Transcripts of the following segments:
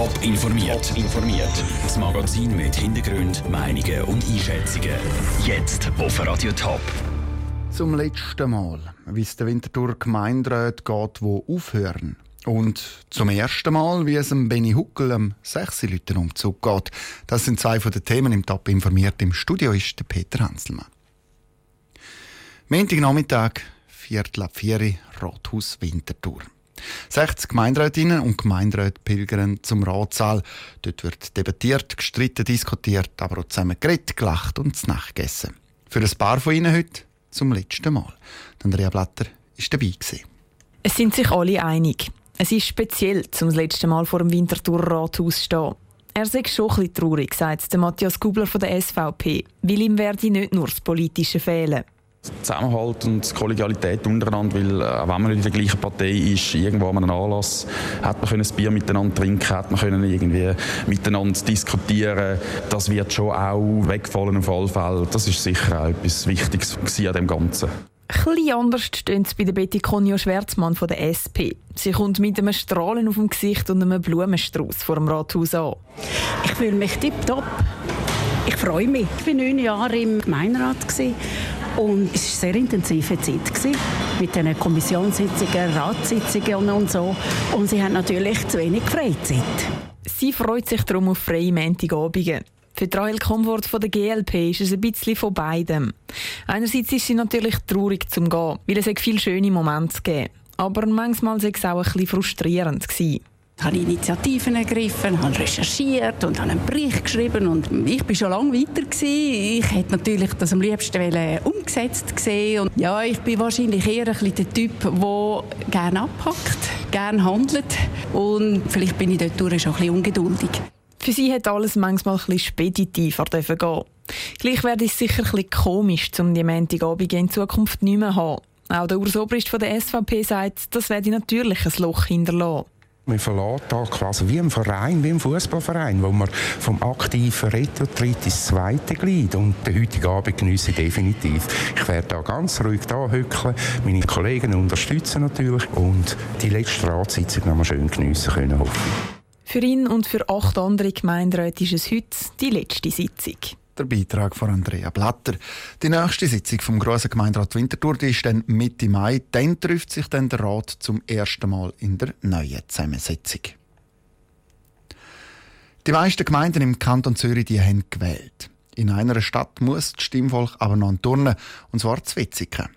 Top informiert. informiert. Das Magazin mit Hintergrund, Meinungen und Einschätzungen. Jetzt auf Radio Top. Zum letzten Mal, wie es der Winterthur Gemeinderat geht, wo aufhören. Und zum ersten Mal, wie es dem Benny Huckel am 6 Leuten Umzug geht. Das sind zwei von den Themen im Top informiert. Im Studio ist der Peter Hanselmann. Montagnachmittag, Viertel ab 4 Rathaus Winterthur. 60 Gemeinderätinnen und Gemeinderäte pilgern zum Ratssaal. Dort wird debattiert, gestritten, diskutiert, aber auch zusammen geredet, gelacht und zu Nacht gegessen. Für ein paar von ihnen heute zum letzten Mal. Andrea Blatter war dabei. Es sind sich alle einig. Es ist speziell, zum das letzte Mal vor dem Winterthur Rathaus zu stehen. Er sei schon ein traurig, sagt Matthias Kubler von der SVP, weil ihm werde nicht nur das Politische fehlen. Zusammenhalt und Kollegialität untereinander, weil äh, wenn man in der gleichen Partei ist, irgendwo an einem Anlass, hat man können ein Bier miteinander trinken, hat man können irgendwie miteinander diskutieren. Das wird schon auch wegfallen auf alle Fälle. Das ist sicher auch etwas Wichtiges an dem Ganzen. Etwas anders steht es bei der Betty Conjo Schwerzmann von der SP. Sie kommt mit einem Strahlen auf dem Gesicht und einem Blumenstrauß vor dem Rathaus an. Ich fühle mich tipptopp. Ich freue mich. Ich war neun Jahre im Gemeinderat und es war eine sehr intensive Zeit mit den Kommissionssitzungen, Ratssitzungen und so. Und sie haben natürlich zu wenig Freizeit. Sie freut sich darum auf freie Montagabende. Für Rahel Komfort von der GLP ist es ein bisschen von beidem. Einerseits ist sie natürlich traurig zum Gehen, weil es viele schöne Momente gegeben Aber manchmal war es auch ein bisschen frustrierend. Gewesen habe Initiativen ergriffen, habe recherchiert und habe einen Bericht geschrieben und ich bin schon lange weiter gewesen. Ich hätte natürlich das am liebsten umgesetzt gesehen und ja, ich bin wahrscheinlich eher ein bisschen der Typ, der gerne abpackt, gerne handelt und vielleicht bin ich dort schon ein bisschen ungeduldig. Für sie hat alles manchmal ein bisschen speditiver gehen. Gleich wäre es sicher ein bisschen komisch, um die Montagabend in Zukunft nicht mehr zu haben. Auch der Urs Obrist von der SVP sagt, das werde natürlich ein Loch hinterlassen. Man verlässt da quasi wie im Verein, wie im Fußballverein, wo man vom aktiven Retro tritt ins zweite Glied. Und den heutigen Abend genieße ich definitiv. Ich werde da ganz ruhig da hückeln, meine Kollegen unterstützen natürlich und die letzte Ratssitzung noch mal schön geniessen können, hoffe ich. Für ihn und für acht andere Gemeinderäte ist es heute die letzte Sitzung. Der Beitrag von Andrea Blatter. Die nächste Sitzung vom Grossen Gemeinderat Winterthur die ist dann Mitte Mai. Dann trifft sich dann der Rat zum ersten Mal in der neuen Zusammensetzung. Die meisten Gemeinden im Kanton Zürich die haben gewählt. In einer Stadt muss das Stimmvolk aber noch turnen, und zwar zu Witzigen.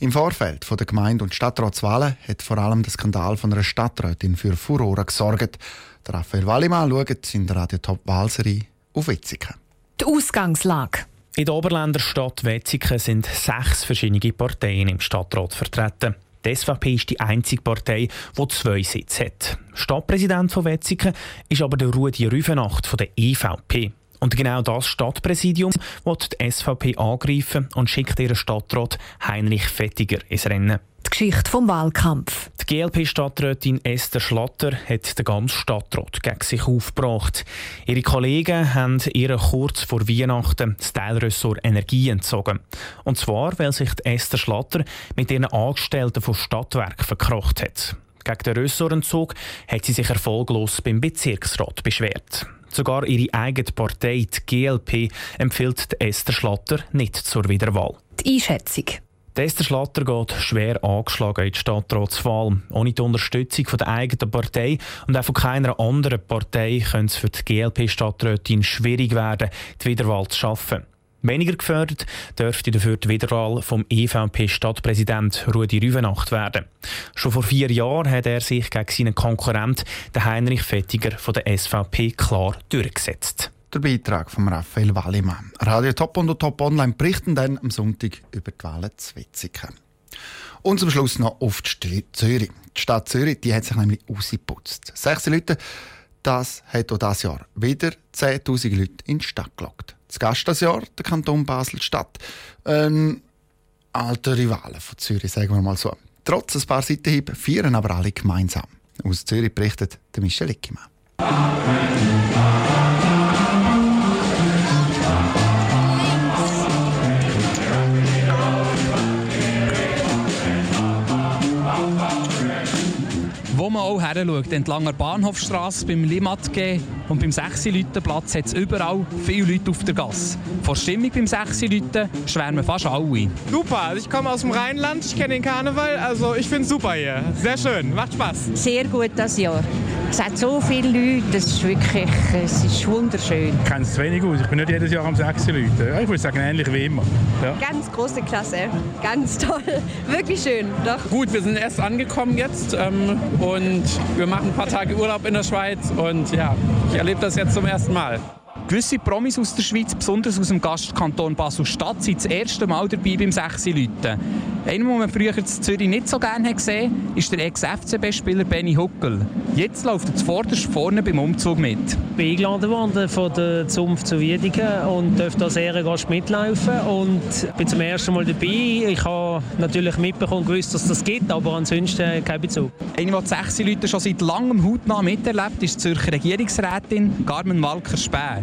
Im Vorfeld der Gemeinde- und Stadtratswahlen hat vor allem der Skandal von einer Stadträtin für Furore gesorgt. Der Raphael Wallimann schaut in der Radio Top Wahlserie auf Witzigen. Die Ausgangslage. In der Oberländer Stadt Wetzikon sind sechs verschiedene Parteien im Stadtrat vertreten. Die SVP ist die einzige Partei, die zwei Sitze hat. Stadtpräsident von Wetzikon ist aber der Rudi Rüfenacht von der EVP. Und genau das Stadtpräsidium wird die SVP angreifen und schickt ihren Stadtrat Heinrich Fettiger ins Rennen. Die Geschichte vom Wahlkampf. Die GLP-Stadträtin Esther Schlatter hat den ganzen Stadtrat gegen sich aufgebracht. Ihre Kollegen haben ihr kurz vor Weihnachten das Teilressort Energie entzogen. Und zwar, weil sich die Esther Schlatter mit ihren Angestellten von Stadtwerk verkracht hat. Gegen den Ressortentzug hat sie sich erfolglos beim Bezirksrat beschwert. Sogar ihre eigene Partei, die GLP, empfiehlt Esther Schlatter nicht zur Wiederwahl. Die Einschätzung. Esther Schlatter geht schwer angeschlagen in die Stadtratswahl. Ohne die Unterstützung von der eigenen Partei und auch von keiner anderen Partei könnte es für die GLP-Stadträtin schwierig werden, die Wiederwahl zu schaffen. Weniger gefördert dürfte dafür die Wiederwahl vom EVP-Stadtpräsident Rudi Rüvenacht werden. Schon vor vier Jahren hat er sich gegen seinen Konkurrent, den Heinrich Fettiger von der SVP, klar durchgesetzt. Der Beitrag von Raphael Wallimann. Radio Top und Top Online berichten dann am Sonntag über die Wahlen zu Wetzikon. Und zum Schluss noch auf die Zürich. Die Stadt Zürich die hat sich nämlich ausgeputzt. 16 Leute, das hat auch dieses Jahr wieder 10.000 Leute in die Stadt gelockt. Das Gast das Jahr der Kanton Basel-Stadt. Ein alter Rivale von Zürich, sagen wir mal so. Trotz ein paar Seitenhiebe feiern aber alle gemeinsam. Aus Zürich berichtet der Michel Eckimann. Auch her schaut, entlang der Bahnhofstrasse, beim Limatge und beim Sechsi-Lüten-Platz hat es überall viele Leute auf der Gasse. Vor Stimmung beim Sechsi-Lüten schwärmen fast alle. Super, also ich komme aus dem Rheinland, ich kenne den Karneval, also ich finde es super hier. Sehr schön, macht Spaß. Sehr gut das Jahr. Es hat so viele Leute, das ist wirklich es ist wunderschön. Ich kenne es zu wenig aus, ich bin nicht jedes Jahr am Sechsi Leute. Ich würde sagen, ähnlich wie immer. Ja. Ganz große Klasse, ganz toll, wirklich schön. Doch. Gut, wir sind erst angekommen jetzt ähm, und wir machen ein paar Tage Urlaub in der Schweiz und ja, ich erlebe das jetzt zum ersten Mal. Gewisse Promis aus der Schweiz, besonders aus dem Gastkanton Basel-Stadt, sind das erste Mal dabei beim Sechsi Leuten. Einer, den man früher in Zürich nicht so gerne gesehen hat, ist der Ex-FCB-Spieler Benny Huckel. Jetzt läuft er zuvorderst vorne beim Umzug mit. Ich bin eingeladen worden von der Zunft zu Wiedingen und durfte als Ehrengast mitlaufen und bin zum ersten Mal dabei. Ich habe natürlich mitbekommen gewusst, dass das gibt, aber ansonsten kein Bezug. Eine, die die Sechsi Leute schon seit langem hautnah miterlebt, ist die Zürcher Regierungsrätin Carmen Walker-Späh.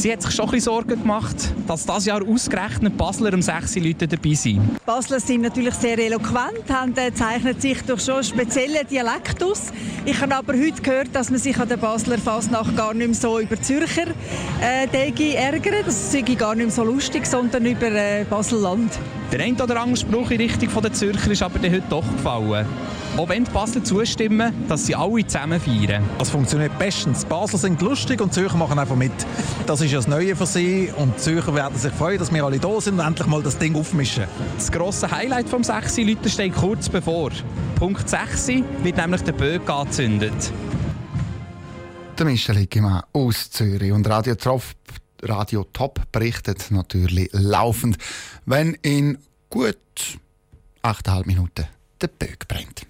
Sie hat sich schon ein bisschen Sorgen gemacht, dass dieses Jahr ausgerechnet Basler um sechs Leute dabei sind. Basler sind natürlich sehr eloquent, haben, äh, zeichnet sich durch schon speziellen Dialekt aus. Ich habe aber heute gehört, dass man sich an der Basler Fasnacht gar nicht mehr so über Zürcher äh, ärgert. Das sei gar nicht mehr so lustig, sondern über äh, Basel-Land. Der ein oder andere Spruch in Richtung der Zürcher ist aber heute doch gefallen. Auch wenn die Basler zustimmen, dass sie alle zusammen feiern. Das funktioniert bestens. Basler sind lustig und Zürcher machen einfach mit. Das ist ja das Neue für sie und die Zürcher werden sich freuen, dass wir alle da sind und endlich mal das Ding aufmischen. Das grosse Highlight vom 6 Leute steht kurz bevor. Punkt 6 wird nämlich der Böck angezündet. Der Michel Hickemann aus Zürich und Radio Top, Radio Top berichtet natürlich laufend, wenn in gut 8,5 Minuten der Böck brennt.